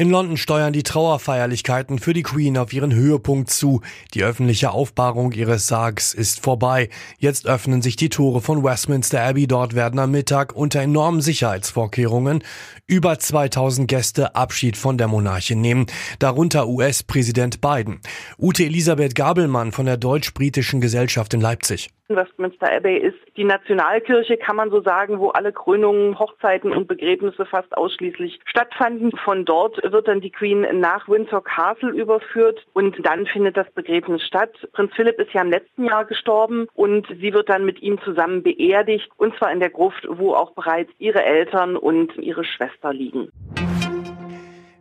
In London steuern die Trauerfeierlichkeiten für die Queen auf ihren Höhepunkt zu. Die öffentliche Aufbahrung ihres Sargs ist vorbei. Jetzt öffnen sich die Tore von Westminster Abbey. Dort werden am Mittag unter enormen Sicherheitsvorkehrungen über 2000 Gäste Abschied von der Monarchin nehmen, darunter US-Präsident Biden. Ute Elisabeth Gabelmann von der Deutsch-Britischen Gesellschaft in Leipzig. Westminster Abbey ist die Nationalkirche, kann man so sagen, wo alle Krönungen, Hochzeiten und Begräbnisse fast ausschließlich stattfanden. Von dort wird dann die Queen nach Windsor Castle überführt und dann findet das Begräbnis statt. Prinz Philipp ist ja im letzten Jahr gestorben und sie wird dann mit ihm zusammen beerdigt und zwar in der Gruft, wo auch bereits ihre Eltern und ihre Schwester liegen.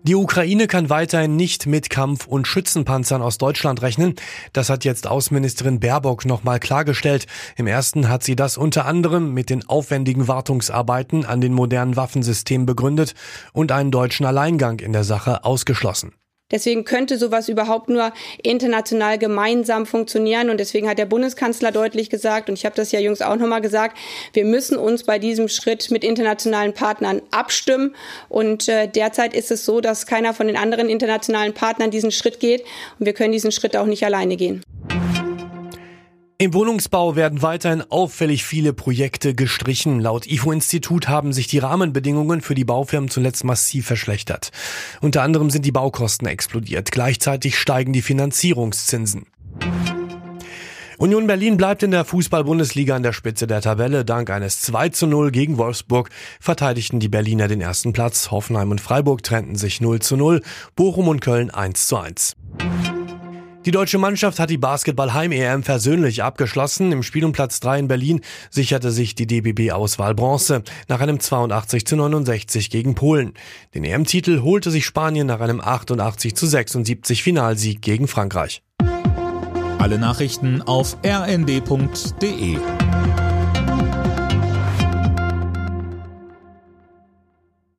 Die Ukraine kann weiterhin nicht mit Kampf- und Schützenpanzern aus Deutschland rechnen. Das hat jetzt Außenministerin Baerbock nochmal klargestellt. Im ersten hat sie das unter anderem mit den aufwendigen Wartungsarbeiten an den modernen Waffensystemen begründet und einen deutschen Alleingang in der Sache ausgeschlossen. Deswegen könnte sowas überhaupt nur international gemeinsam funktionieren. Und deswegen hat der Bundeskanzler deutlich gesagt, und ich habe das ja jüngst auch nochmal gesagt, wir müssen uns bei diesem Schritt mit internationalen Partnern abstimmen. Und äh, derzeit ist es so, dass keiner von den anderen internationalen Partnern diesen Schritt geht. Und wir können diesen Schritt auch nicht alleine gehen. Im Wohnungsbau werden weiterhin auffällig viele Projekte gestrichen. Laut IFO-Institut haben sich die Rahmenbedingungen für die Baufirmen zuletzt massiv verschlechtert. Unter anderem sind die Baukosten explodiert. Gleichzeitig steigen die Finanzierungszinsen. Union Berlin bleibt in der Fußball-Bundesliga an der Spitze der Tabelle. Dank eines 2 zu 0 gegen Wolfsburg verteidigten die Berliner den ersten Platz. Hoffenheim und Freiburg trennten sich 0 zu 0. Bochum und Köln 1 zu 1. Die deutsche Mannschaft hat die Basketball-Heim-EM versöhnlich abgeschlossen. Im Spiel um Platz 3 in Berlin sicherte sich die DBB-Auswahl Bronze nach einem 82 zu 69 gegen Polen. Den EM-Titel holte sich Spanien nach einem 88 zu 76 Finalsieg gegen Frankreich. Alle Nachrichten auf rnd.de